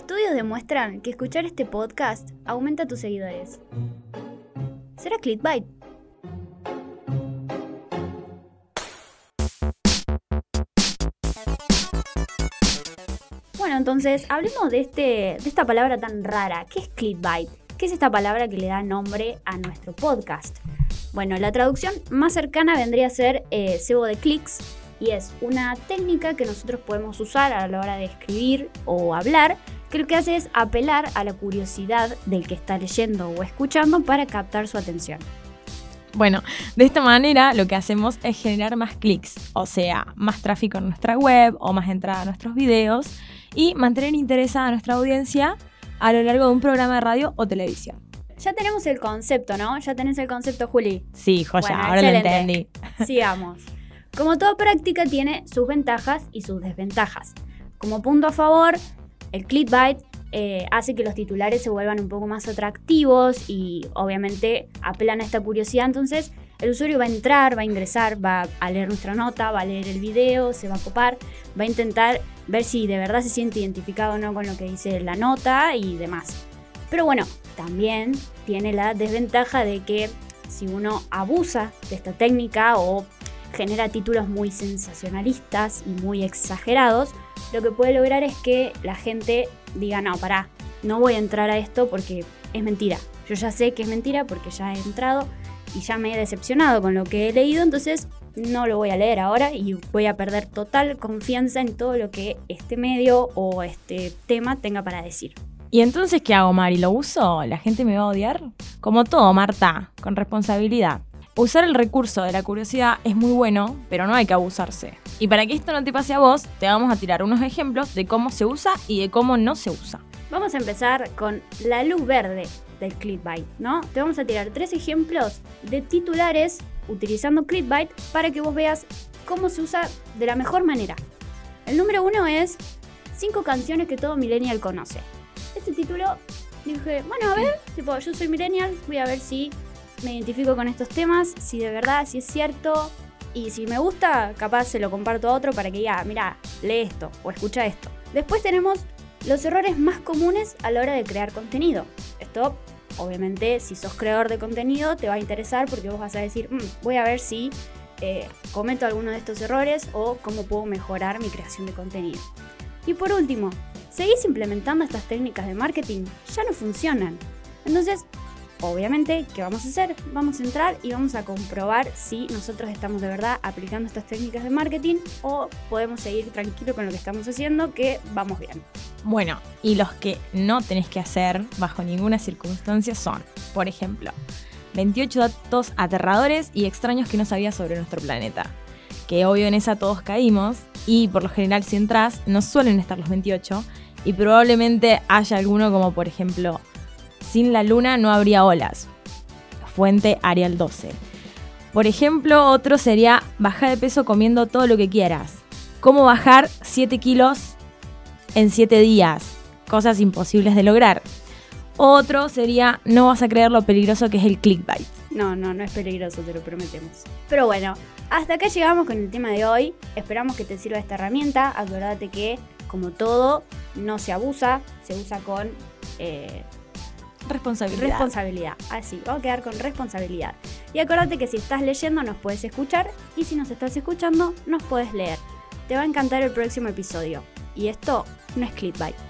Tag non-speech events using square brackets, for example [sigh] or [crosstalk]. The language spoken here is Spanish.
Estudios demuestran que escuchar este podcast aumenta tus seguidores. ¿Será clickbait? Bueno, entonces hablemos de, este, de esta palabra tan rara. ¿Qué es clickbait? ¿Qué es esta palabra que le da nombre a nuestro podcast? Bueno, la traducción más cercana vendría a ser eh, cebo de clics y es una técnica que nosotros podemos usar a la hora de escribir o hablar que lo que hace es apelar a la curiosidad del que está leyendo o escuchando para captar su atención. Bueno, de esta manera lo que hacemos es generar más clics, o sea, más tráfico en nuestra web o más entrada a nuestros videos y mantener interesada a nuestra audiencia a lo largo de un programa de radio o televisión. Ya tenemos el concepto, ¿no? Ya tenés el concepto, Juli. Sí, joya, ahora lo entendí. Sigamos. [laughs] Como toda práctica tiene sus ventajas y sus desventajas. Como punto a favor, el clickbait eh, hace que los titulares se vuelvan un poco más atractivos y obviamente apelan a esta curiosidad. Entonces el usuario va a entrar, va a ingresar, va a leer nuestra nota, va a leer el video, se va a copar, va a intentar ver si de verdad se siente identificado o no con lo que dice la nota y demás. Pero bueno, también tiene la desventaja de que si uno abusa de esta técnica o genera títulos muy sensacionalistas y muy exagerados, lo que puede lograr es que la gente diga, no, pará, no voy a entrar a esto porque es mentira. Yo ya sé que es mentira porque ya he entrado y ya me he decepcionado con lo que he leído, entonces no lo voy a leer ahora y voy a perder total confianza en todo lo que este medio o este tema tenga para decir. ¿Y entonces qué hago, Mari? ¿Lo uso? ¿La gente me va a odiar? Como todo, Marta, con responsabilidad. Usar el recurso de la curiosidad es muy bueno, pero no hay que abusarse. Y para que esto no te pase a vos, te vamos a tirar unos ejemplos de cómo se usa y de cómo no se usa. Vamos a empezar con la luz verde del clickbait, ¿no? Te vamos a tirar tres ejemplos de titulares utilizando clickbait para que vos veas cómo se usa de la mejor manera. El número uno es cinco canciones que todo millennial conoce. Este título dije, bueno, a ver, tipo, yo soy millennial, voy a ver si me identifico con estos temas, si de verdad, si es cierto. Y si me gusta, capaz se lo comparto a otro para que diga, mira, lee esto o escucha esto. Después tenemos los errores más comunes a la hora de crear contenido. Esto, obviamente, si sos creador de contenido, te va a interesar porque vos vas a decir, mm, voy a ver si eh, cometo alguno de estos errores o cómo puedo mejorar mi creación de contenido. Y por último, ¿seguís implementando estas técnicas de marketing? Ya no funcionan. Entonces, obviamente, ¿qué vamos a hacer? Vamos a entrar y vamos a comprobar si nosotros estamos de verdad aplicando estas técnicas de marketing o podemos seguir tranquilo con lo que estamos haciendo, que vamos bien. Bueno, y los que no tenés que hacer bajo ninguna circunstancia son, por ejemplo, 28 datos aterradores y extraños que no sabías sobre nuestro planeta. Que obvio en esa todos caímos y por lo general si entras no suelen estar los 28 y probablemente haya alguno como por ejemplo sin la luna no habría olas. Fuente Arial 12. Por ejemplo, otro sería bajar de peso comiendo todo lo que quieras. ¿Cómo bajar 7 kilos en 7 días? Cosas imposibles de lograr. Otro sería no vas a creer lo peligroso que es el clickbait. No, no, no es peligroso, te lo prometemos. Pero bueno, hasta acá llegamos con el tema de hoy. Esperamos que te sirva esta herramienta. Acuérdate que, como todo, no se abusa, se usa con eh, Responsabilidad. Responsabilidad. Así, vamos a quedar con responsabilidad. Y acuérdate que si estás leyendo nos puedes escuchar y si nos estás escuchando nos puedes leer. Te va a encantar el próximo episodio. Y esto no es clickbait.